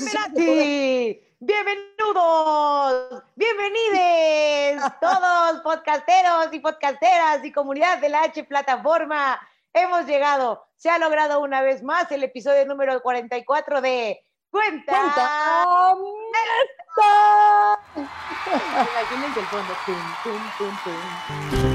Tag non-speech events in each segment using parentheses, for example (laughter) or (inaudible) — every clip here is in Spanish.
Benvenati. Bienvenidos, bienvenides (laughs) todos podcasteros y podcasteras y comunidad de la H plataforma. Hemos llegado, se ha logrado una vez más el episodio número 44 de Cuenta. Cuenta. (laughs) Imagínense el fondo. Tum, tum, tum,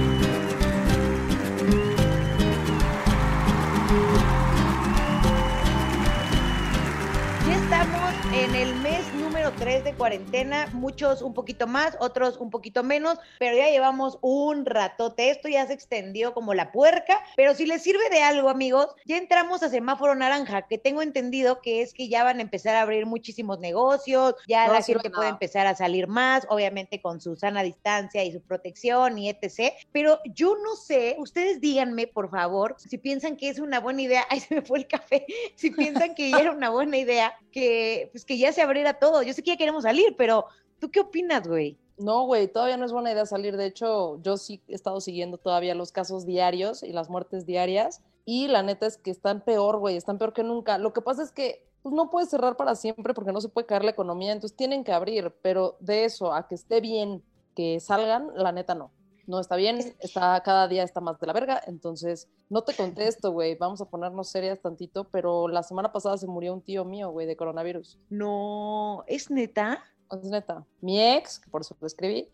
el mes número 3 de cuarentena, muchos un poquito más, otros un poquito menos, pero ya llevamos un ratote. Esto ya se extendió como la puerca, pero si les sirve de algo, amigos, ya entramos a semáforo naranja, que tengo entendido que es que ya van a empezar a abrir muchísimos negocios, ya No la gente puede empezar a salir más, obviamente con su sana distancia y su protección y etc. Pero yo no sé, ustedes díganme, por favor, si piensan que es una buena idea, (laughs) ay, se me fue el café, si piensan que ya era una buena idea que, pues, que ya se abriera todo. Yo sé que ya queremos salir, pero ¿tú qué opinas, güey? No, güey, todavía no es buena idea salir. De hecho, yo sí he estado siguiendo todavía los casos diarios y las muertes diarias. Y la neta es que están peor, güey, están peor que nunca. Lo que pasa es que pues, no puedes cerrar para siempre porque no se puede caer la economía, entonces tienen que abrir. Pero de eso a que esté bien que salgan, la neta no. No está bien, está, cada día está más de la verga, entonces no te contesto, güey, vamos a ponernos serias tantito, pero la semana pasada se murió un tío mío, güey, de coronavirus. No, ¿es neta? Es neta. Mi ex, que por eso lo escribí,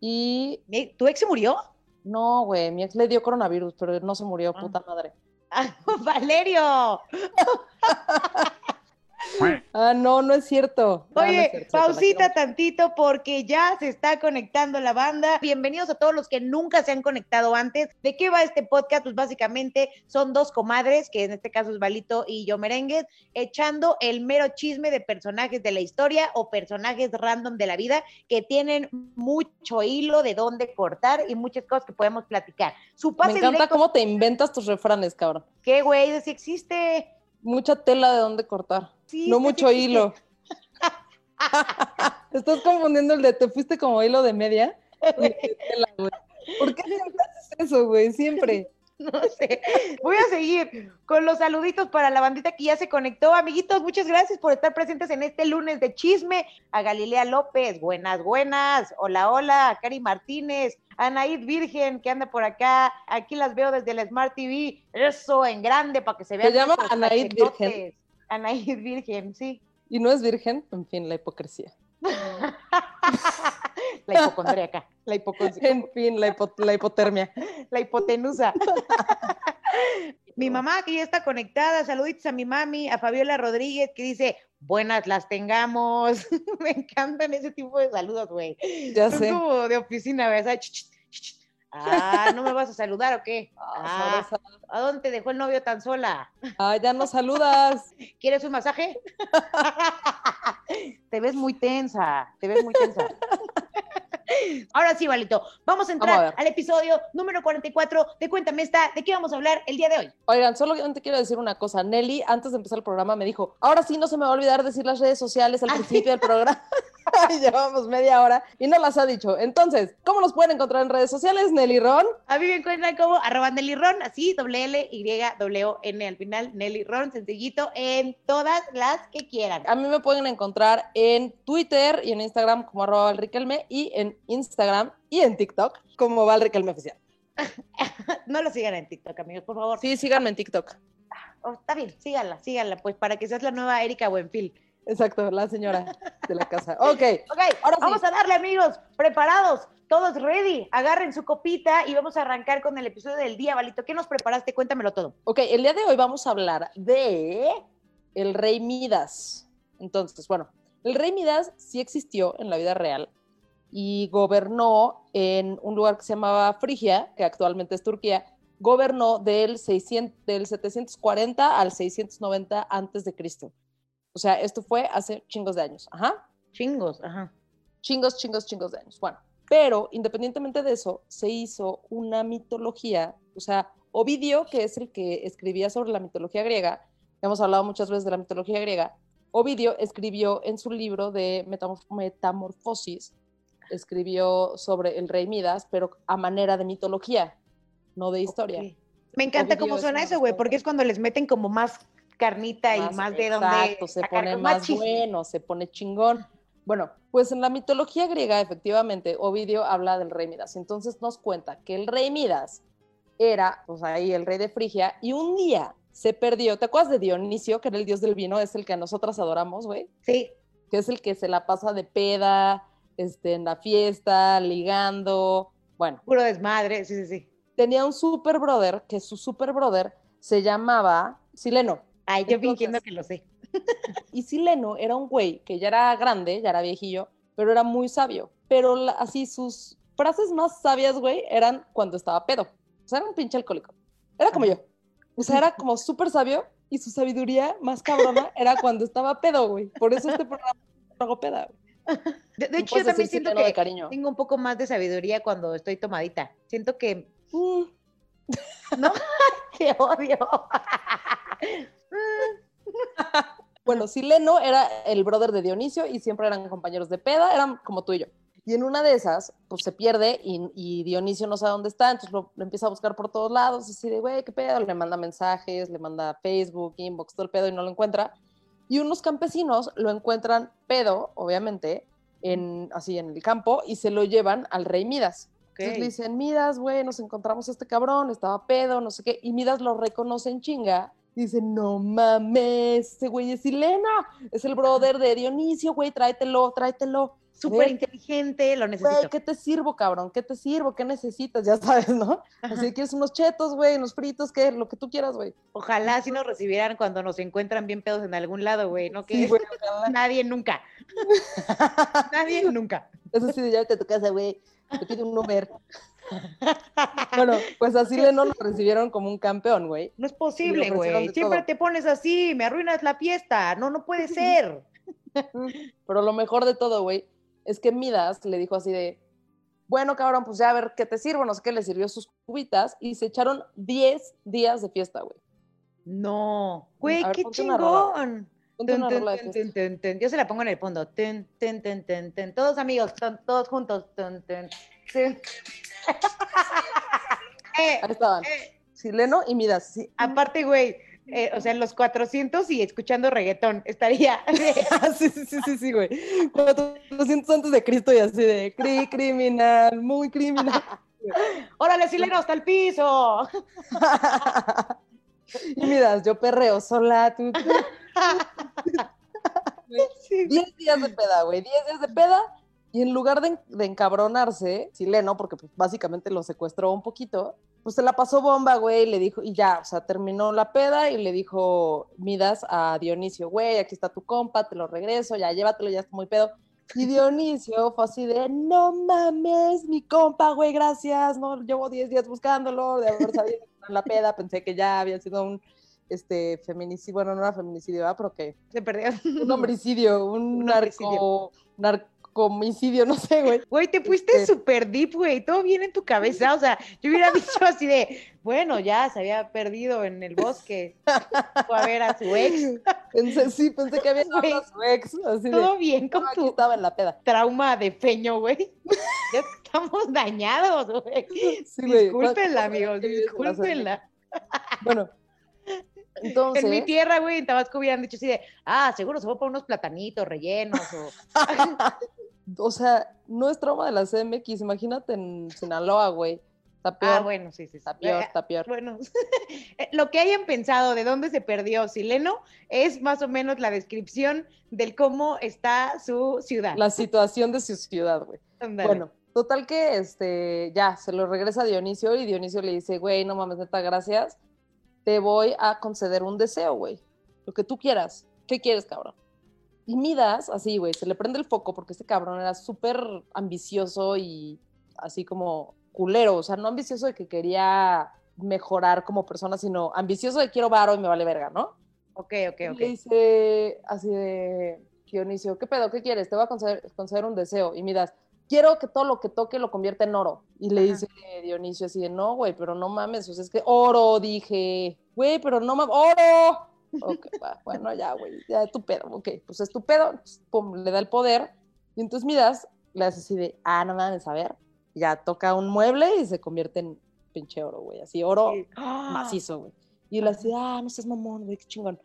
y ¿Eh, ¿Tu ex se murió? no, güey, mi ex le dio coronavirus, pero no se murió, Ah. puta madre. Ah, (laughs) Valerio. (laughs) Ah, no, no es cierto. Ah, no es Oye, cierto, pausita tantito porque ya se está conectando la banda. Bienvenidos a todos los que nunca se han conectado antes. ¿De qué va este podcast? Pues básicamente son dos comadres, que en este caso es Balito y yo Merengues, echando el mero chisme de personajes de la historia o personajes random de la vida que tienen mucho hilo de dónde cortar y muchas cosas que podemos platicar. Su pase Me encanta directo, cómo te inventas tus refranes, cabrón. ¿qué güey? Si existe. Mucha tela de dónde cortar. Sí, no sí mucho hilo. (laughs) Estás confundiendo el de te fuiste como hilo de media. ¿Por qué siempre haces eso, güey? Siempre. (laughs) No sé. Voy a seguir con los saluditos para la bandita que ya se conectó. Amiguitos, muchas gracias por estar presentes en este lunes de chisme. A Galilea López, buenas, buenas. Hola, hola. A Cari Martínez, Anaid Virgen, que anda por acá. Aquí las veo desde la Smart TV. Eso, en grande, para que se vean. llama nuestros Anaid. Virgen? Anaid Virgen, sí. Y no es virgen, en fin, la hipocresía. (laughs) La hipocondríaca, la hipocondríaca. (laughs) En fin, la, hipo- la hipotermia. la hipotenusa. (laughs) mi mamá que ya está conectada, saluditos a mi mami, a Fabiola Rodríguez que dice, buenas las tengamos. (laughs) Me encantan ese tipo de saludos, güey. Ya Son sé. como de oficina, ¿verdad? Ah, ¿no me vas a saludar o qué? (laughs) Ah, Ah. ¿A dónde te dejó el novio tan sola? Ah, ya no saludas. (laughs) ¿Quieres un masaje? te ves muy tensa, te ves muy tensa. (laughs) Ahora sí, Valito, vamos a Vamos entrar a al episodio número 44 de Cuéntame esta, ¿de qué vamos a hablar el día de hoy? Oigan, solamente quiero decir una cosa. Nelly, antes de empezar el programa, me dijo, ahora sí no se me va a olvidar decir las redes sociales al Ah, principio del programa. (laughs) (laughs) llevamos media hora y no las ha dicho. Entonces, ¿cómo nos pueden encontrar en redes sociales, Nelly Ron? A mí me encuentran como arroba Nelly Ron, así, doble L, Y, W, N al final, Nelly Ron, sencillito, en todas las que quieran. A mí me pueden encontrar en Twitter y en Instagram como arroba valriquelme y en Instagram y en TikTok como valriquelme oficial. (laughs) No lo sigan en TikTok, amigos, por favor. Sí, síganme en TikTok. Oh, está bien, síganla, síganla, pues para que seas la nueva Erika Buenfil. Exacto, la señora de la casa. Ok, Ok, Ahora sí. vamos a darle, amigos, preparados, todos ready, agarren su copita y vamos a arrancar con el episodio del día, Valito. ¿Qué nos preparaste? Cuéntamelo todo. Ok, el día de hoy vamos a hablar de el rey Midas. Entonces, bueno, el rey Midas sí existió en la vida real y gobernó en un lugar que se llamaba Frigia, que actualmente es Turquía. Gobernó del, 600, del 740 al 690 antes de Cristo. O sea, esto fue hace chingos de años. Ajá. Chingos, ajá. Chingos, chingos, chingos de años. Bueno, pero independientemente de eso, se hizo una mitología, o sea, Ovidio, que es el que escribía sobre la mitología griega, hemos hablado muchas veces de la mitología griega, Ovidio escribió en su libro de Metamorf- Metamorfosis, escribió sobre el rey Midas, pero a manera de mitología, no de historia. Me encanta Ovidio cómo es suena una eso, güey, porque es cuando les meten como más carnita y más de donde. Exacto, se sacar pone con más bueno, se pone chingón. Bueno, pues en la mitología griega, efectivamente, Ovidio habla del rey Midas. Entonces nos cuenta que el rey Midas era, pues ahí, el rey de Frigia, y un día se perdió. ¿Te acuerdas de Dionisio, que era el dios del vino? Es el que nosotras adoramos, güey. Sí, Que es el que se la pasa de peda, este, en la fiesta, ligando. Bueno, puro desmadre, sí, sí, sí. tenía un super brother, que su super brother se llamaba Sileno. Ay, yo fingiendo que lo sé. (laughs) Y Sileno era un güey que ya era grande, ya era viejillo, pero era muy sabio. Pero la- así sus frases más sabias, güey, eran cuando estaba pedo. O sea, era un pinche alcohólico. Era como yo. O sea, era como súper sabio y su sabiduría más cabrona (laughs) era cuando estaba pedo, güey. Por eso este programa hago peda. güey. De, de hecho, yo puedes también siento que cariño. tengo un poco más de sabiduría cuando estoy tomadita. Siento que. Mm, (laughs) ¡Te odio! (laughs) Bueno, Sileno era el brother de Dionisio y siempre eran compañeros de peda, eran como tú y yo. Y en una de esas, pues se pierde y, y Dionisio no sabe dónde está, entonces lo, lo empieza a buscar por todos lados, así de, güey, qué pedo, le manda mensajes, le manda Facebook, inbox, todo el pedo y no lo encuentra. Y unos campesinos lo encuentran pedo, obviamente, en, así en el campo y se lo llevan al rey Midas. Entonces le dicen, Midas, güey, nos encontramos a este cabrón, estaba pedo, no sé qué. Y Midas lo reconoce en chinga. Dice, no mames, ese güey es Silena, es el brother de Dionisio, güey, tráetelo, tráetelo. Súper Güey, inteligente, lo Güey, necesito. ¿qué te sirvo, cabrón? ¿Qué te sirvo? ¿Qué necesitas? Ya sabes, ¿no? Ajá. Así que quieres unos chetos, güey, unos fritos, ¿qué? Lo que tú quieras, güey. Ojalá si nos recibieran cuando nos encuentran bien pedos en algún lado, güey. No que Sí, güey, nadie nunca. (laughs) nadie nunca. Eso sí, de llévate a tu casa, güey. Te pido un Uber. (laughs) bueno, pues a Sileno lo recibieron como un campeón, güey. No es posible, güey. Siempre todo. te pones así, me arruinas la fiesta. No, no puede (laughs) ser. Pero lo mejor de todo, güey, es que Midas le dijo así de, bueno, cabrón, pues ya a ver qué te sirvo, no sé qué, le sirvió sus cubitas y se echaron 10 días de fiesta, güey. No. Güey, qué chingón. Yo se la pongo en el fondo. Tun, tun, tun, tun, tun. Todos amigos, tun, todos juntos. Tun, tun. Eh, Ahí estaban, eh, Sileno y Midas, sí. aparte, güey, eh, o sea, los 400 y escuchando reggaetón, estaría. (laughs) (laughs) sí, sí, sí, sí, güey. 400 antes de Cristo y así de cri, criminal, muy criminal. (laughs) órale, sileno, hasta el piso. y Midas, yo perreo sola, tú, tú. Sí. 10 días de peda, güey, 10 días de peda. Y en lugar de, de encabronarse, Sileno, porque pues, básicamente lo secuestró un poquito, pues se la pasó bomba, güey, y le dijo, y ya, o sea, terminó la peda y le dijo Midas a Dionisio, güey, aquí está tu compa, te lo regreso, ya llévatelo, ya está muy pedo. Y Dionisio fue así de, no mames, mi compa, güey, gracias, no, llevo 10 días buscándolo, de haber sabido la peda, pensé que ya había sido un este feminicidio, bueno, no era feminicidio, ¿verdad? pero que Se perdió. un homicidio, un, Un narco, narcomicidio, no sé, güey. Güey, te fuiste Este- súper deep, güey. Todo bien en tu cabeza. O sea, yo hubiera (laughs) dicho así de, bueno, ya se había perdido en el bosque. (laughs) Fue a ver a su ex. Pensé, sí, pensé que había Güey. a su ex, así de, Todo bien con "No, aquí tu estaba en la peda. trauma de feño, güey. Ya (laughs) estamos dañados, güey. Sí. Discúlpenla, ¿Cuántas amigos, discúlpenla. Bueno, entonces, En mi tierra, güey, en Tabasco hubieran dicho así de, ah, seguro se fue por unos platanitos rellenos o... o sea, no es trauma de la CMX, imagínate en Sinaloa, güey. Está peor, Ah, bueno, sí, sí, está peor, Eh, está peor. Bueno, (laughs) eh, lo que hayan pensado de dónde se perdió Sileno es más o menos la descripción del cómo está su ciudad. La situación de su ciudad, güey. Bueno, total que este, ya, se lo regresa a Dionisio y Dionisio le dice, güey, no mames, neta, gracias. Te voy a conceder un deseo, güey. Lo que tú quieras. ¿Qué quieres, cabrón? Y Midas, así, güey, se le prende el foco porque este cabrón era súper ambicioso y así como culero. O sea, no ambicioso de que quería mejorar como persona, sino ambicioso de quiero varo y me vale verga, ¿no? Ok, ok, Y ok. Le dice así de Dionisio, ¿qué pedo? ¿Qué quieres? Te voy a conceder, conceder un deseo. Y Midas, quiero que todo lo que toque lo convierta en oro. Y le Ajá. dice Dionisio así de, no, güey, pero no mames, o sea, es que oro, dije, güey, pero no mames, oro. Ok, va, bueno, ya, güey, ya tu pedo, ok, pues es tu pedo, pues, pum, le da el poder. Y entonces Midas le hace así de, ah, no mames, a ver, ya toca un mueble y se convierte en pinche oro, güey, así, oro Sí. ¡Ah! macizo, güey. Y él así, ah, no seas mamón, güey, qué chingón.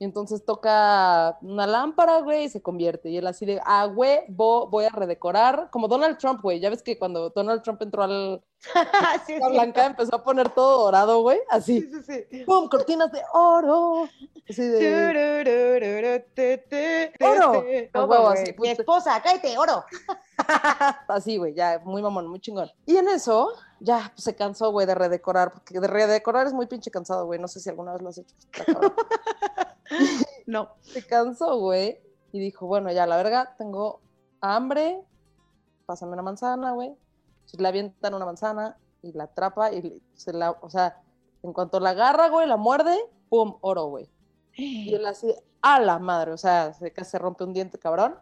Y entonces toca una lámpara, güey, y se convierte. Y él así de, ah, güey, voy a redecorar. Como Donald Trump, güey. Ya ves que cuando Donald Trump entró al... (laughs) Sí, la blanca empezó a poner todo dorado, güey. Así. sí, sí, sí. ¡Pum! Cortinas de oro. Así de... Oro. A huevo, así, Mi esposa, cállate, oro. Así, güey, ya, muy mamón, muy chingón. Y en eso, ya pues, se cansó, güey, de redecorar, porque de redecorar es muy pinche cansado, güey. No sé si alguna vez lo has hecho. (laughs) No. se cansó, güey, y dijo, bueno, ya, la verga, tengo hambre, pásame una manzana, güey. Entonces le avientan una manzana y la atrapa y se la, o sea, en cuanto la agarra, güey, la muerde, pum, oro, güey. Y él así, a la madre, o sea, se, casi rompe un diente, cabrón.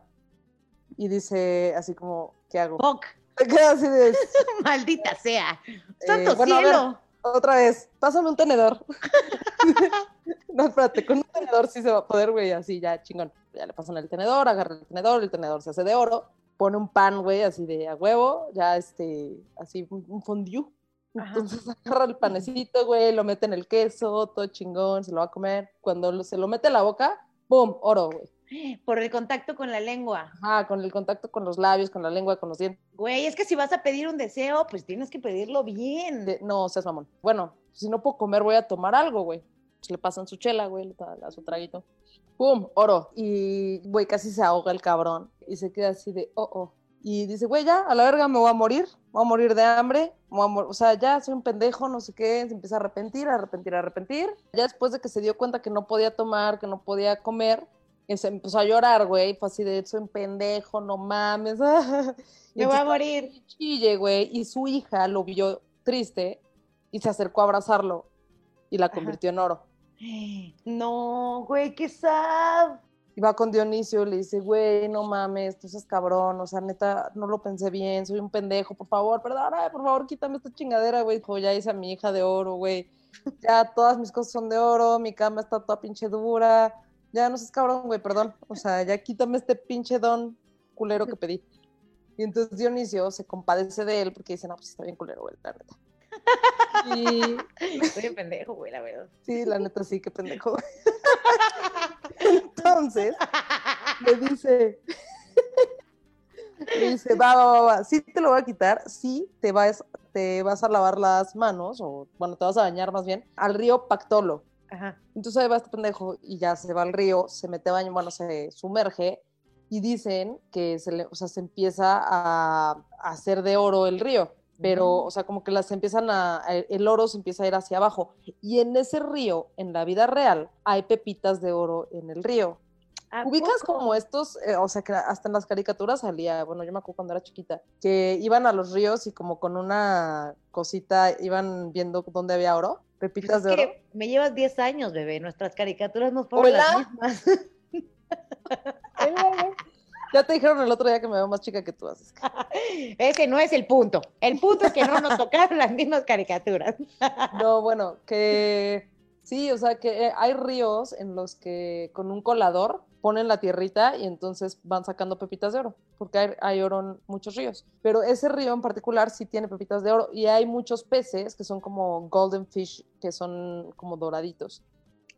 Y dice así como, ¿qué hago? Fuck. Así de, (laughs) Maldita sea. Santo Eh, bueno, a ver, cielo. otra vez, pásame un tenedor. (laughs) no, espérate, con un tenedor sí se va a poder, güey, así ya, chingón. Ya le pasan el tenedor, agarra el tenedor, el tenedor se hace de oro, pone un pan, güey, así de a huevo, ya este, así un, fondue. Ajá. Entonces (laughs) agarra el panecito, güey, lo mete en el queso, todo chingón, se lo va a comer. Cuando se lo mete a la boca, ¡pum! Oro, güey. Por el contacto con la lengua. Ajá, con el contacto con los labios, con la lengua, con los dientes. Güey, es que si vas a pedir un deseo, pues tienes que pedirlo bien. de- no, seas mamón. Bueno, si no puedo comer, voy a tomar algo, güey. Pues le pasan su chela, güey, le da da su traguito. ¡Pum! Oro. Y, güey, casi se ahoga el cabrón. Y se queda así de, oh, oh. Y dice, güey, ya, a la verga me voy a morir. Me voy a morir de hambre. me voy a mor- o sea, ya soy un pendejo, no sé qué. Se empieza a arrepentir, a arrepentir, a arrepentir. Ya después de que se dio cuenta que no podía tomar, que no podía comer, y se empezó a llorar, güey. Fue así de, soy un pendejo, no mames. (laughs) Me voy a morir. chille, güey, y su hija lo vio triste y se acercó a abrazarlo y la convirtió en oro. (gasps) No, güey, qué sad. Y va con Dionisio y le dice, güey, no mames, tú seas cabrón, o sea, neta, no lo pensé bien, soy un pendejo, por favor, perdóname, por favor, quítame esta chingadera, güey. Dijo, ya hice a mi hija de oro, güey. Ya todas mis cosas son de oro, mi cama está toda pinche dura. Ya no seas cabrón, güey, perdón. O sea, ya quítame este pinche don culero que pedí. Y entonces Dionisio se compadece de él porque dice, no, pues está bien culero, güey, la neta. Y Soy un pendejo, güey, la verdad. sí, la neta sí, qué pendejo. (laughs) Entonces, le dice, le dice, va, va, va, va, sí te lo voy a quitar, sí te vas, te vas a lavar las manos, o bueno, te vas a bañar más bien, al río Pactolo. Ajá. Entonces ahí va este pendejo y ya se va al río, se mete a baño, bueno, se sumerge y dicen que se, le, o sea, se empieza a, a hacer de oro el río, pero, o sea, como que las empiezan a, a- el oro se empieza a ir hacia abajo. Y en ese río, en la vida real, hay pepitas de oro en el río. ¿A Ubicas poco? como estos, eh, o sea, que hasta en las caricaturas salía, bueno, yo me acuerdo cuando era chiquita, que iban a los ríos y como con una cosita iban viendo dónde había oro, Pues pepitas es de oro. que me llevas 10 años, bebé. Nuestras caricaturas no fueron las mismas. (laughs) (laughs) Ya te dijeron el otro día que me veo más chica que tú. (laughs) Ese no es el punto. El punto es que no nos tocaron las mismas caricaturas. (laughs) No, bueno, que sí, o sea, que eh, hay ríos en los que con un colador ponen la tierrita y entonces van sacando pepitas de oro, porque hay, hay oro en muchos ríos. Pero ese río en particular sí tiene pepitas de oro y hay muchos peces que son como golden fish, que son como doraditos.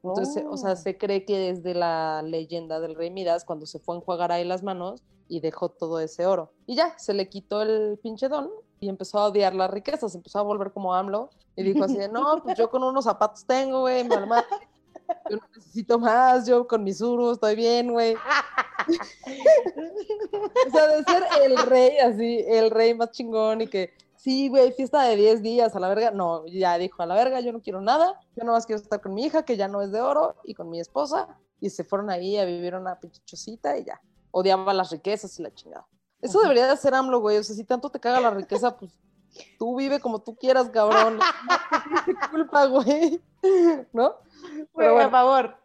Entonces, o sea, Oh. se cree que desde la leyenda del rey Midas, cuando se fue a enjuagar ahí las manos y dejó todo ese oro. Y ya, se le quitó el pinche don y empezó a odiar las riquezas, empezó a volver como AMLO y dijo así de, no, pues yo con unos zapatos tengo, güey, me arma- yo no necesito más, yo con mis urus estoy bien, güey. (laughs) O sea, de ser el rey así, el rey más chingón y que, sí, güey, fiesta de 10 días a la verga. No, ya dijo, a la verga, yo no quiero nada, yo nomás quiero estar con mi hija, que ya no es de oro, y con mi esposa, y se fueron ahí a vivir una pinche chocita y ya. Odiaba las riquezas y la chingada. Eso Ajá. debería de ser AMLO, güey. O sea, si tanto te caga la riqueza, (laughs) pues tú vive como tú quieras, cabrón. (laughs) No culpa, güey. (laughs) ¿No? Güey, Pero a bueno, favor.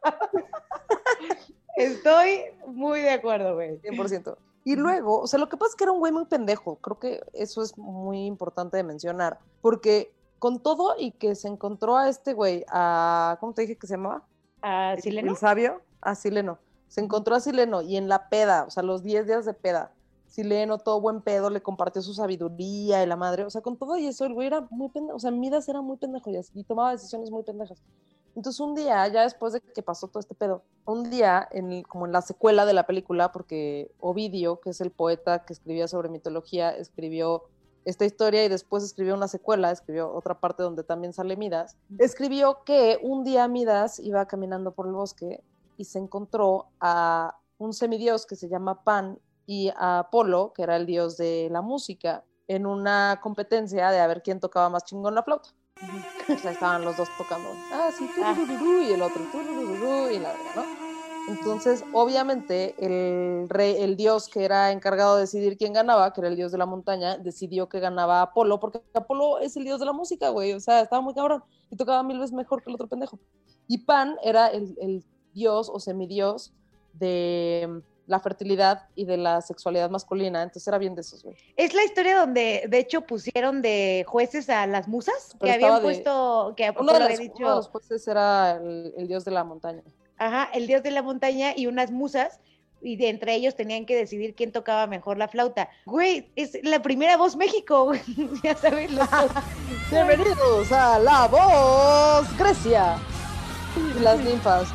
Estoy muy de acuerdo, güey. 100%. Y luego, o sea, lo que pasa es que era un güey muy pendejo. Creo que eso es muy importante de mencionar. Porque con todo y que se encontró a este güey, a. ¿Cómo te dije que se llamaba? ¿A Sileno? El sabio. A Sileno. Se encontró a Sileno y en la peda, o sea, los 10 días de peda. Sileno, todo buen pedo, le compartió su sabiduría y la madre. O sea, con todo y eso, el güey era muy pendejo. O sea, Midas era muy pendejo y, tomaba decisiones muy pendejas. Entonces un día, ya después de que pasó todo este pedo, un día, en, como en la secuela de la película, porque Ovidio, que es el poeta que escribía sobre mitología, escribió esta historia y después escribió una secuela, escribió otra parte donde también sale Midas, escribió que un día Midas iba caminando por el bosque y se encontró a un semidios que se llama Pan y a Apolo, que era el dios de la música, en una competencia de a ver quién tocaba más chingón la flauta. O sea, estaban los dos tocando, ah, sí, y el otro, y la verdad, ¿no? Entonces, obviamente, el rey, el dios que era encargado de decidir quién ganaba, que era el dios de la montaña, decidió que ganaba Apolo, porque Apolo es el dios de la música, güey. O sea, estaba muy cabrón y tocaba mil veces mejor que el otro pendejo. Y Pan era el, dios o semidios de la fertilidad y de la sexualidad masculina, entonces era bien de esos, güey. Es la historia donde, de hecho, pusieron de jueces a las musas, que habían puesto, que uno de, los, dicho... los jueces era el dios de la montaña. Ajá, el dios de la montaña y unas musas, y de entre ellos tenían que decidir quién tocaba mejor la flauta. Güey, es la primera voz México, (laughs) ya sabes. Los (laughs) Bienvenidos a La Voz Grecia. Las ninfas.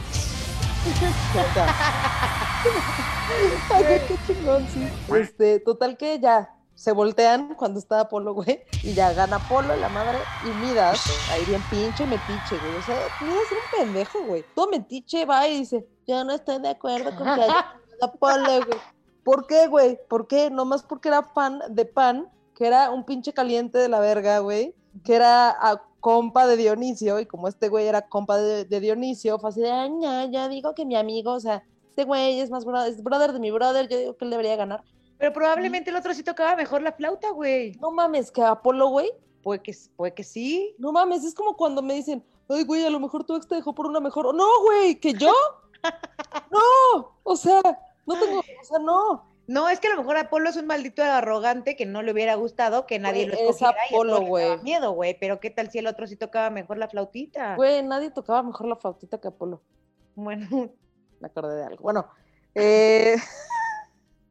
(laughs) (laughs) Ay, qué chingón, sí. Este, total que ya, se voltean cuando está Apolo, güey, y ya gana Apolo, la madre, y Midas, ahí bien pinche metiche, güey. O sea, Midas era un pendejo, güey. Todo metiche va y dice, yo no estoy de acuerdo con que haya Apolo, güey. ¿Por qué, güey? ¿Por qué? Nomás porque era fan de Pan, que era un pinche caliente de la verga, güey, que era a compa de Dionisio, y como este güey era compa de, Dionisio, fue así de, Ay, ya, ya digo que mi amigo, o sea, este güey es más brother, es brother de mi brother, yo digo que él debería ganar. Pero probablemente el otro sí tocaba mejor la flauta, güey. No mames, que Apolo, güey. Puede que, puede que sí. No mames, es como cuando me dicen, ay, güey, a lo mejor tu ex te dejó por una mejor. No, güey, ¿que yo? (laughs) no, o sea, no tengo, o sea, no. No, es que a lo mejor Apolo es un maldito arrogante que no le hubiera gustado que nadie lo escogiera es Apolo, güey. miedo, güey, pero ¿qué tal si el otro sí tocaba mejor la flautita? Güey, nadie tocaba mejor la flautita que Apolo. Bueno. Me acordé de algo. Bueno, eh...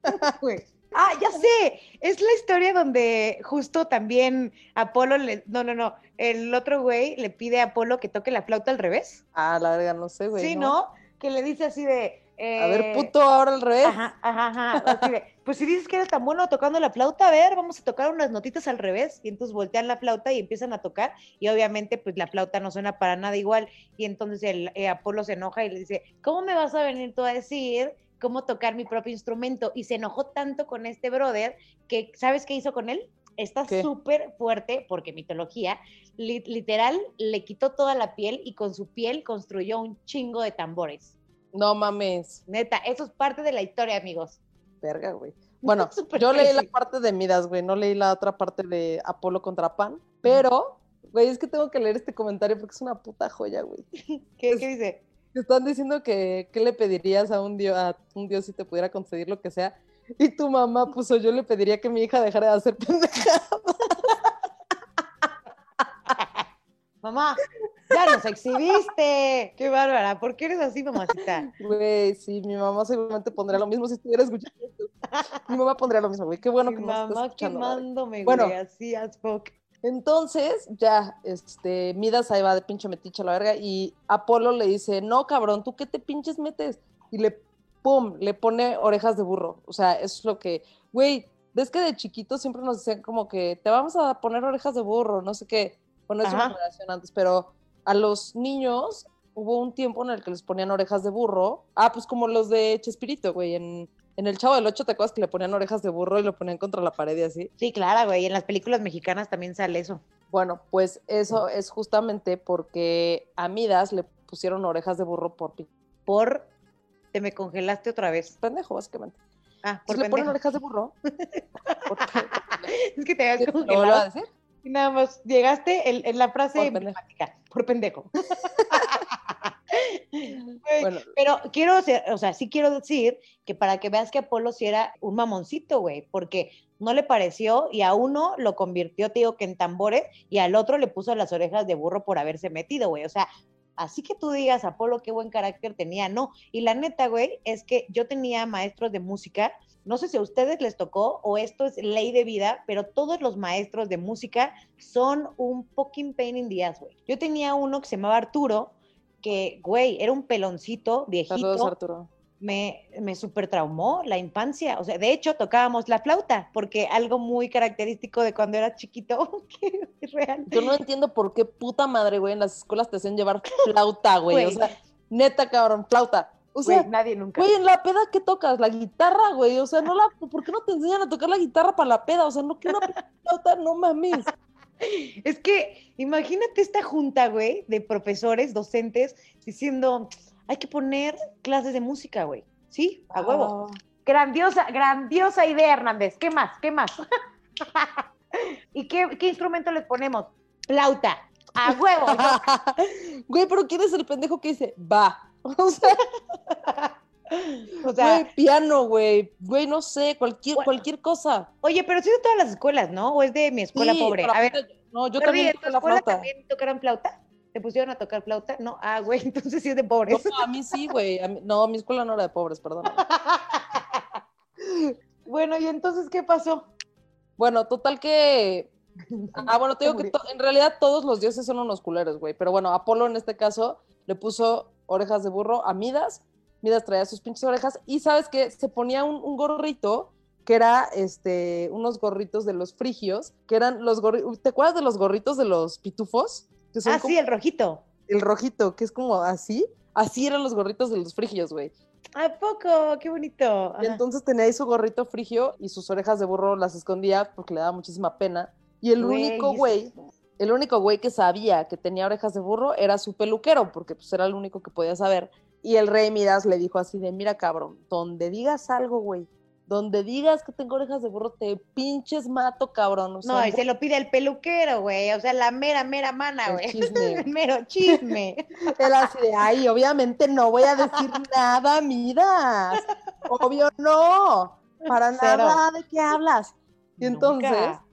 (laughs) Ah, ya sé, es la historia donde justo también Apolo le, no, no, no, el otro güey le pide a Apolo que toque la flauta al revés. Ah, la verdad, no sé, güey. Sí, ¿no? Que le dice así de... a ver, eh, puto, ahora al revés. Ajá, ajá, ajá. pues si dices que eres tan bueno tocando la flauta, a ver, vamos a tocar unas notitas al revés. Y entonces voltean la flauta y empiezan a tocar. Y obviamente, pues la flauta no suena para nada igual. Y entonces el eh, Apolo se enoja y le dice, ¿cómo me vas a venir tú a decir cómo tocar mi propio instrumento y se enojó tanto con este brother que, ¿sabes qué hizo con él? Está súper fuerte porque mitología, literal, le quitó toda la piel y con su piel construyó un chingo de tambores. No mames. Neta, eso es parte de la historia, amigos. Verga, güey. Bueno, (laughs) yo leí la parte de Midas, güey, no leí la otra parte de Apolo contra Pan, pero, güey, es que tengo que leer este comentario porque es una puta joya, güey. (laughs) ¿Qué, ¿Qué dice? están diciendo que qué le pedirías a un dios, a un dios si te pudiera conceder lo que sea. Y tu mamá puso, yo le pediría que mi hija dejara de hacer (laughs) pendejada. Mamá, ya nos exhibiste. Qué bárbara. ¿Por qué eres así, mamacita? Güey, sí, mi mamá seguramente pondría lo mismo si estuviera escuchando Mi mamá pondría lo mismo, güey. Qué bueno que mamá me estás quemándome, bueno, güey, así as fuck. Entonces, ya, este, Midas ahí va de pinche metiche a la verga y Apolo le dice, no, cabrón, ¿tú qué te pinches metes? Y le, pum, le pone orejas de burro. O sea, eso es lo que, güey, ves que de chiquito siempre nos decían como que te vamos a poner orejas de burro, no sé qué. Bueno, es una generación antes, pero a los niños hubo un tiempo en el que les ponían orejas de burro. Ah, pues como los de Chespirito, güey, en en el Chavo del Ocho, ¿te acuerdas que le ponían orejas de burro y lo ponían contra la pared y así? Sí, claro, güey. En las películas mexicanas también sale eso. Bueno, pues eso es justamente porque a Midas le pusieron orejas de burro por... Por... Te me congelaste otra vez. Pendejo, básicamente. Ah, por le ponen orejas de burro. (laughs) es que te habías congelado. ¿Lo a decir? Y nada más, llegaste en, la frase por Por pendejo. (laughs) Pero quiero, o sea, sí quiero decir que para que veas que Apolo sí era un mamoncito, güey, porque no le pareció y a uno lo convirtió, te digo, que en tambores y al otro le puso las orejas de burro por haberse metido, güey. O sea, así que tú digas, Apolo, qué buen carácter tenía, no. Y la neta, güey, es que yo tenía maestros de música, no sé si a ustedes les tocó o esto es ley de vida, pero todos los maestros de música son un fucking pain in the ass, güey. Yo tenía uno que se llamaba Arturo, que, güey, era un peloncito viejito. Saludos, Arturo. Me, me super traumó la infancia. O sea, de hecho, tocábamos la flauta, porque algo muy característico de cuando era chiquito, (laughs) que es real. Yo no entiendo por qué puta madre, güey, en las escuelas te hacen llevar (laughs) flauta, güey. O sea, neta, cabrón, flauta. O sea, Güey, nadie nunca. güey, en la peda, ¿qué tocas? La guitarra, güey. O sea, no la, ¿por qué no te enseñan a tocar la guitarra para la peda? O sea, no quiero una (laughs) flauta, no mames. Es que imagínate esta junta, güey, de profesores, docentes, diciendo, hay que poner clases de música, güey. ¿Sí? A huevo. Ah. Grandiosa, grandiosa idea, Hernández. ¿Qué más? ¿Qué más? (laughs) ¿Y qué, qué instrumento les ponemos? Flauta. A huevo. (laughs) Güey, pero ¿quién es el pendejo que dice, va? (laughs) O sea, o sea, güey, piano, güey. Güey, no sé, cualquier, Bueno. cualquier cosa. oye, pero sí de todas las escuelas, ¿no? ¿O es de mi escuela Sí, pobre? A ver, No, yo también ¿en tu escuela flauta. también tocaron flauta? ¿Te pusieron a tocar flauta? No, ah, güey, (laughs) entonces sí es de No, pobres. a mí sí, güey. mí- No, mi escuela no era de pobres, perdón. (laughs) bueno, ¿y entonces qué pasó? Bueno, total que. Ah, bueno, te digo que to- en realidad todos los dioses son unos culeros, güey. Pero bueno, Apolo en este caso le puso orejas de burro a Midas. Midas traía sus pinches orejas. Y sabes qué? Se ponía un, un gorrito que era este, unos gorritos de los frigios, que eran los gorritos. ¿Te acuerdas de los gorritos de los pitufos? Que son Ah, como sí, el rojito. el rojito, que es como así. Así eran los gorritos de los frigios, güey. ¿A poco? Qué bonito. Y entonces tenía ahí su gorrito frigio y sus orejas de burro las escondía porque le daba muchísima pena. Y el único güey, el único güey que sabía que tenía orejas de burro era su peluquero, porque pues era el único que podía saber. Y el rey Midas le dijo así de, mira cabrón, donde digas algo, güey, donde digas que tengo orejas de burro, te pinches mato, cabrón. O sea, No, y se lo pide el peluquero, güey. O sea, la mera, mera mana, el güey. (laughs) chisme. El mero chisme. Él así de, ay, obviamente no voy a decir nada, Midas. Obvio no. Para Cero. nada, ¿de qué hablas? Y entonces, Nunca.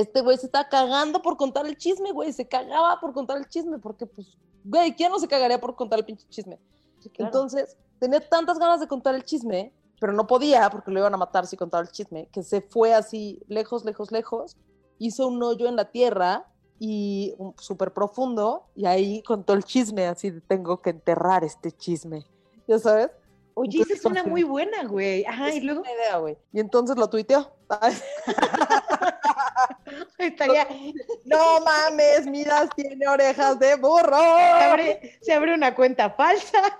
Este güey se está cagando por contar el chisme, güey. Se cagaba por contar el chisme, porque, pues, güey, ¿quién no se cagaría por contar el pinche chisme? Sí, claro. Entonces, tenía tantas ganas de contar el chisme, pero no podía porque lo iban a matar si contaba el chisme, que se fue así lejos, lejos, lejos, hizo un hoyo en la tierra y súper profundo, y ahí contó el chisme, así de tengo que enterrar este chisme, ¿ya sabes? Oye, esa es una muy buena, güey. Ajá, y luego idea, güey. Y entonces lo tuiteó. (laughs) Estaría, no mames, miras, tiene orejas de burro. se abre, se abre una cuenta falsa.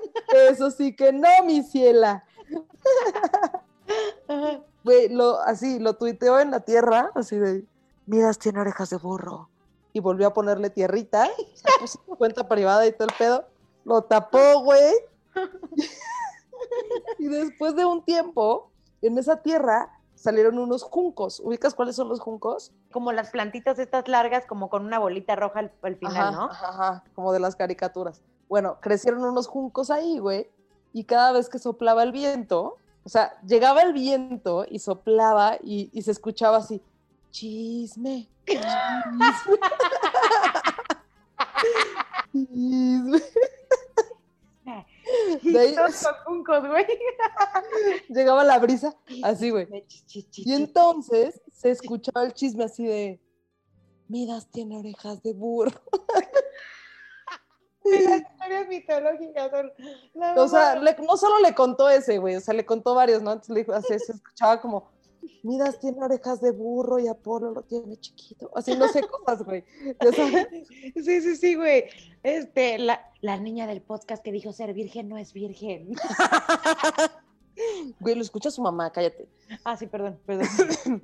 Eso sí que no, mi ciela. Güey, lo, así, lo tuiteó en la tierra, así de, Midas tiene orejas de burro. Y volvió a ponerle tierrita, se puso su cuenta privada y todo el pedo. Lo tapó, güey. y después de un tiempo, en esa tierra salieron unos juncos. ¿Ubicas cuáles son los juncos? Como las plantitas estas largas, como con una bolita roja al, al final, Ajá, ¿no? Ajá, ajá, como de las caricaturas. Bueno, crecieron unos juncos ahí, güey, y cada vez que soplaba el viento, o sea, llegaba el viento y soplaba y, y se escuchaba así, chisme, chisme. (laughs) (laughs) chisme. (laughs) De ahí Todos con juncos, güey. (laughs) llegaba la brisa, así, güey. Y entonces se escuchaba el chisme así de, Midas tiene orejas de burro. (laughs) Las historias mitológicas son la O sea, le- no solo le contó ese, güey, o sea, le contó varios, ¿no? Entonces le dijo, así se escuchaba como, Midas tiene orejas de burro y Apolo lo tiene chiquito. Así no sé cosas, güey. Sí, sí, sí, güey. Este, la, la niña del podcast que dijo ser virgen no es virgen. (laughs) Güey, lo escucha su mamá, cállate. Ah, sí, perdón, perdón. (laughs)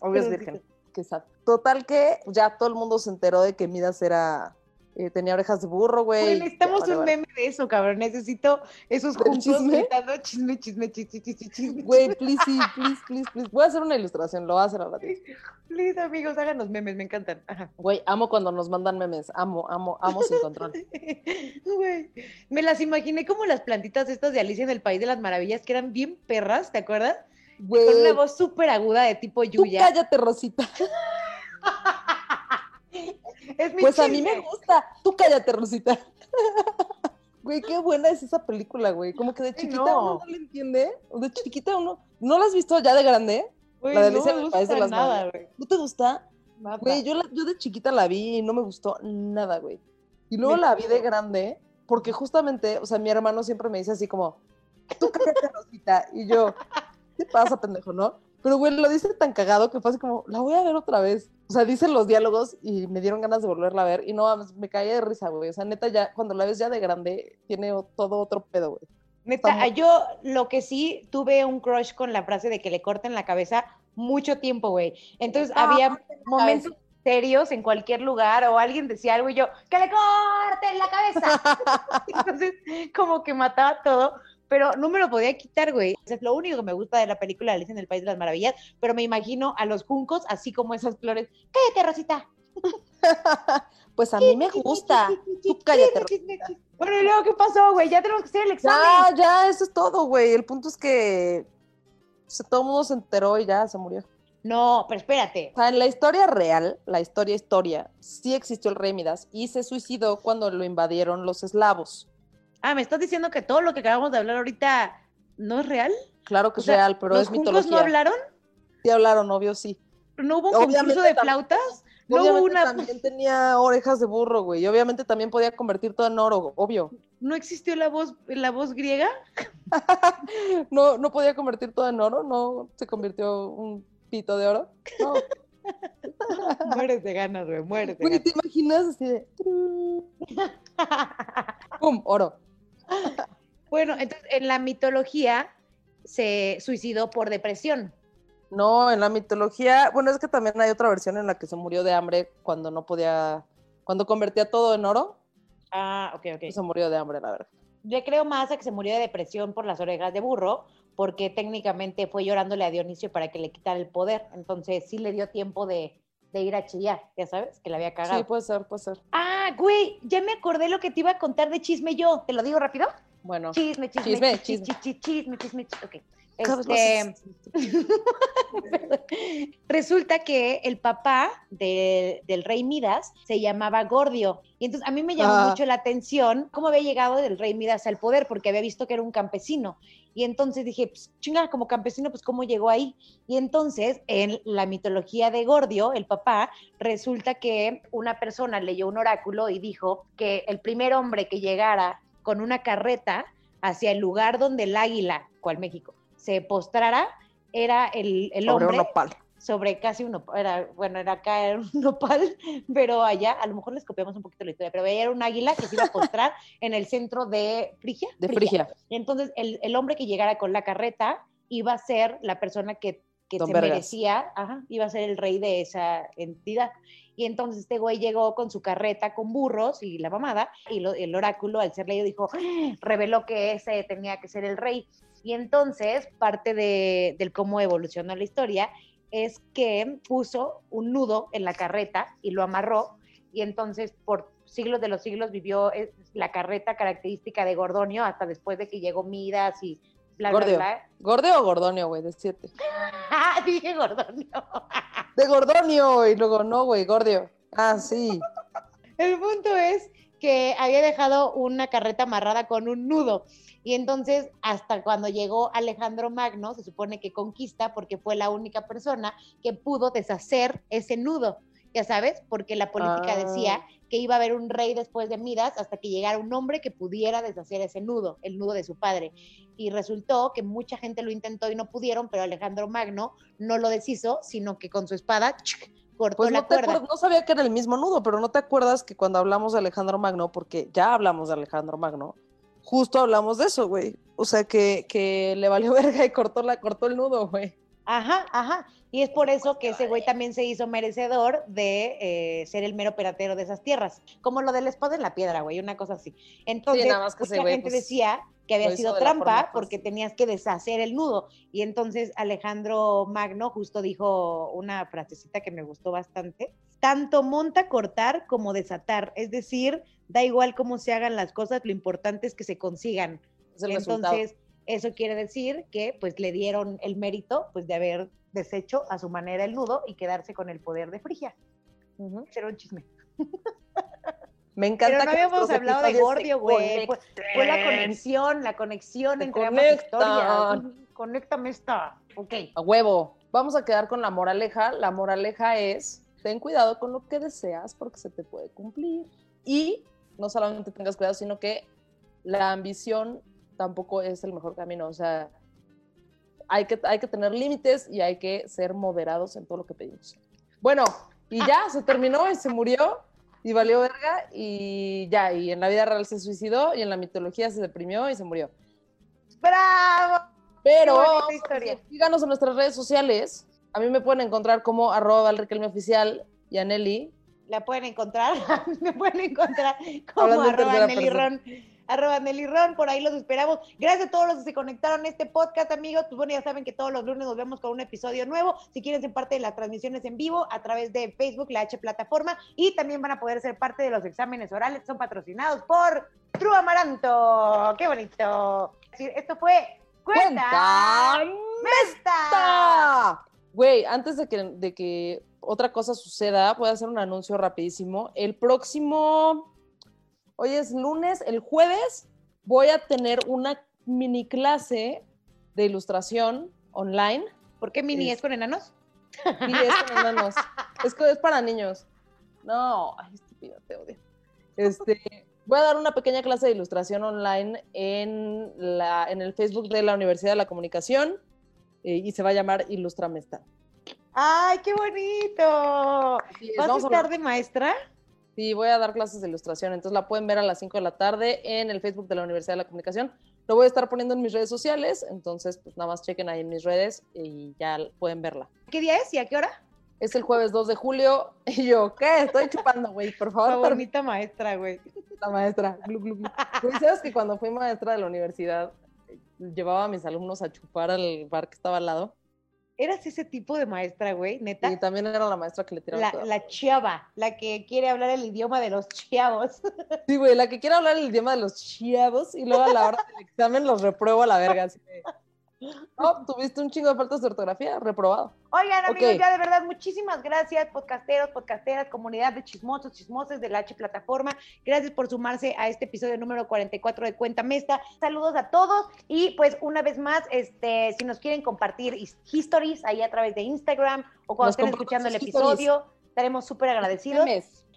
Obvio es virgen. Sad. Total que ya todo el mundo se enteró de que Midas era, eh, tenía orejas de burro, güey. Güey, necesitamos Vale, un vale. meme de eso, cabrón. Necesito esos (laughs) ¿Del juntos chisme? gritando chisme, chisme, chisme, chisme, chisme. Güey, please, sí, please, please, please. Voy a hacer una ilustración, lo voy a hacer ahora. Please, amigos, háganos memes, me encantan. Ajá. Güey, amo cuando nos mandan memes. Amo, amo, amo sin control. (laughs) Güey, me las imaginé como las plantitas estas de Alicia en el País de las Maravillas, que eran bien perras, ¿te acuerdas? Güey, Con una voz súper aguda de tipo tú Yuya. cállate, Rosita. (laughs) Es mi Pues a mí me gusta. Tú cállate, Rosita. (laughs) Güey, qué buena es esa película, güey. Como que de chiquita no. uno no le entiende. De chiquita uno. ¿No la has visto ya de grande? Güey, la de no Alicia me en el País de gusta las nada, güey. ¿No te gusta? Nada. Güey, yo, la- yo de chiquita la vi y no me gustó nada, güey. Y luego Me la vi de grande porque justamente, o sea, mi hermano siempre me dice así como, tú cállate, Rosita. Y yo, ¿qué pasa, pendejo, no? Pero, güey, lo dice tan cagado que fue así como, la voy a ver otra vez. O sea, dicen los diálogos y me dieron ganas de volverla a ver. Y no, me caía de risa, güey. O sea, neta, ya, cuando la ves ya de grande, tiene todo otro pedo, güey. Neta, yo lo que sí tuve un crush con la frase de que le corten la cabeza mucho tiempo, güey. Entonces Ah, había momentos serios en cualquier lugar o alguien decía algo y yo, ¡que le corten la cabeza! (laughs) Entonces, como que mataba todo, pero no me lo podía quitar, güey. Es lo único que me gusta de la película Alicia en el País de las Maravillas, pero me imagino a los juncos así como esas flores. ¡Cállate, Rosita! (laughs) Pues a mí me gusta. Tú cállate, chisme. Bueno, y luego, ¿qué pasó, güey? Ya tenemos que hacer el examen. Ya, ya, eso es todo, güey. El punto es que todo el mundo se enteró y ya se murió. No, pero espérate. O sea, en la historia real, la historia historia, sí existió el rey Midas y se suicidó cuando lo invadieron los eslavos. Ah, ¿me estás diciendo que todo lo que acabamos de hablar ahorita no es real? Claro que O es sea, real, pero ¿Los es mitología. no hablaron? Sí hablaron, obvio, sí. ¿No hubo un Obviamente concurso de flautas? ¿No hubo una... también tenía orejas de burro, güey. Y obviamente también podía convertir todo en oro, obvio. ¿No existió la voz, la voz griega? (laughs) No, no podía convertir todo en oro, no se convirtió un pito de oro. No. (laughs) Mueres de ganas, güey, mueres de Güey, ¿te ganas. imaginas así de (laughs) ¡pum! Oro. (laughs) bueno, entonces en la mitología se suicidó por depresión. No, en la mitología, bueno, es que también hay otra versión en la que se murió de hambre cuando no podía, cuando convertía todo en oro, Ah, ok, ok. se murió de hambre, la verdad. Yo creo más a que se murió de depresión por las orejas de burro, porque técnicamente fue llorándole a Dionisio para que le quitara el poder. Entonces sí le dio tiempo de, de ir a chillar, ya sabes, que le había cagado. Sí, puede ser, puede ser. Ah, güey, ya me acordé lo que te iba a contar de chisme yo. ¿Te lo digo rápido? Bueno, Chisme, chisme, Chisme, chisme, chisme. chisme, chisme, chisme, chisme. Ok. Este, (laughs) resulta que el papá de- del rey Midas se llamaba Gordio. Y entonces a mí me llamó Ah. mucho la atención cómo había llegado el rey Midas al poder, porque había visto que era un campesino. Y entonces dije, pues, chinga, como campesino, pues cómo llegó ahí. Y entonces, en la mitología de Gordio, el papá, resulta que una persona leyó un oráculo y dijo que el primer hombre que llegara con una carreta hacia el lugar donde el águila, cual México, se postrara, era el, el sobre hombre un nopal. sobre casi un nopal, era, bueno, era acá era un (laughs) nopal, pero allá, a lo mejor les copiamos un poquito la historia, pero allá era un águila que se iba a postrar (laughs) en el centro de Frigia. De Frigia. Entonces el, el hombre que llegara con la carreta iba a ser la persona que, que se Vergas. merecía, ajá, iba a ser el rey de esa entidad. Y entonces este güey llegó con su carreta con burros y la mamada, y lo- el oráculo, al ser leído, dijo, ¡Ah! reveló que ese tenía que ser el rey. Y entonces, parte de, del cómo evolucionó la historia es que puso un nudo en la carreta y lo amarró, y entonces por siglos de los siglos vivió eh, la carreta característica de Gordonio hasta después de que llegó Midas y bla, bla, Gordio. bla. ¿Gordeo o Gordonio, güey? De siete. (laughs) Dije Gordonio. (laughs) De Gordonio, y luego no, güey, Gordio. Ah, sí. El punto es que había dejado una carreta amarrada con un nudo. Y entonces, hasta cuando llegó Alejandro Magno, se supone que conquista porque fue la única persona que pudo deshacer ese nudo. Ya sabes, porque la política Ah. decía que iba a haber un rey después de Midas hasta que llegara un hombre que pudiera deshacer ese nudo, el nudo de su padre. Y resultó que mucha gente lo intentó y no pudieron, pero Alejandro Magno no lo deshizo, sino que con su espada cortó Pues la no, te cuerda. no sabía que era el mismo nudo, pero no te acuerdas que cuando hablamos de Alejandro Magno, porque ya hablamos de Alejandro Magno, justo hablamos de eso, güey. O sea, que, que le valió (laughs) verga y cortó, la, cortó el nudo, güey. Ajá, ajá. Y es por eso que ese güey también se hizo merecedor de eh, ser el mero peratero de esas tierras. Como lo del espada en la piedra, güey, una cosa así. Entonces, nada más que güey, gente pues, decía que había sido de la forma trampa fácil. porque tenías que deshacer el nudo. Y entonces Alejandro Magno justo dijo una frasecita que me gustó bastante. Tanto monta cortar como desatar. Es decir, da igual cómo se hagan las cosas, lo importante es que se consigan. Es el resultado. Entonces, eso quiere decir que pues le dieron el mérito pues de haber deshecho a su manera el nudo y quedarse con el poder de Frigia. Ujú. Será un chisme. (laughs) Me encanta Pero no que habíamos hablado de Gordio, güey. Fue, fue la conexión, la conexión Se entre ambas historias. Conéctame esta. Ok. A huevo. Vamos a quedar con la moraleja. La moraleja es, ten cuidado con lo que deseas porque se te puede cumplir. Y no solamente tengas cuidado, sino que la ambición tampoco es el mejor camino. O sea, hay que, hay que tener límites y hay que ser moderados en todo lo que pedimos. Bueno, y ya se terminó y se murió y valió verga y ya, y en la vida real se suicidó y en la mitología se deprimió y se murió. ¡Bravo! Pero historia. síganos en nuestras redes sociales. A mí me pueden encontrar como arroba oficial y a Nelly. La pueden encontrar, (laughs) me pueden encontrar como arroba Nelly. Ron, arroba Nelly Ron, por ahí los esperamos. Gracias a todos los que se conectaron a este podcast, amigos. Pues bueno, ya saben que todos los lunes nos vemos con un episodio nuevo. Si quieren ser parte de las transmisiones en vivo a través de Facebook, la H Plataforma, y también van a poder ser parte de los exámenes orales son patrocinados por True Amaranto. ¡Qué bonito! Esto fue Cuenta, Mesta. ¡Ah! Güey, antes de que, de que otra cosa suceda, voy a hacer un anuncio rapidísimo. El próximo, hoy es lunes, el jueves voy a tener una mini clase de ilustración online. ¿Por qué mini Es- es con enanos? (laughs) Y es con enanos. Es, para niños. No, ay, estúpido, te odio. Este, voy a dar una pequeña clase de ilustración online en, la, en el Facebook de la Universidad de la Comunicación eh, y se va a llamar Ilustramesta. ¡Ay, qué bonito! Es, ¿Vas a estar de maestra? Sí, voy a dar clases de ilustración, entonces la pueden ver a las 5 de la tarde en el Facebook de la Universidad de la Comunicación. Lo voy a estar poniendo en mis redes sociales, entonces pues nada más chequen ahí en mis redes y ya pueden verla. ¿Qué día es y a qué hora? Es el jueves 2 de julio (laughs) y yo, ¿qué? Estoy chupando, güey, por favor, bonita maestra, güey. (laughs) la maestra. Glu, glu, glu. Güey, ¿Sabes que cuando fui maestra de la universidad eh, llevaba a mis alumnos a chupar al bar que estaba al lado? ¿Eras ese tipo de maestra, güey? Neta. Y también era la maestra que le tiraba La, todo. la chava, la que quiere hablar el idioma de los chavos. (laughs) Sí, güey, la que quiere hablar el idioma de los chavos y luego a la hora del examen los repruebo a la verga. Así de, no, tuviste un chingo de faltas de ortografía, reprobado. Oigan, amigos, ya de verdad, muchísimas gracias, podcasteros, podcasteras, comunidad de chismosos, chismoses de la H Plataforma. Gracias por sumarse a este episodio número 44 de Cuenta Mesta. Saludos a todos y pues una vez más, este, si nos quieren compartir his- histories ahí a través de Instagram o cuando Nos estén escuchando el episodio, estaremos súper agradecidos.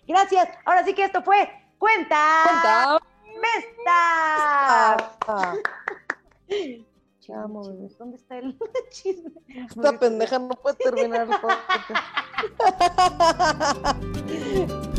Gracias. Ahora sí que esto fue Cuenta, Cuenta. Mesta. (laughs) chisme, chisme. ¿Dónde está el (laughs) chisme? Esta pendeja no puede terminar. (laughs) (laughs)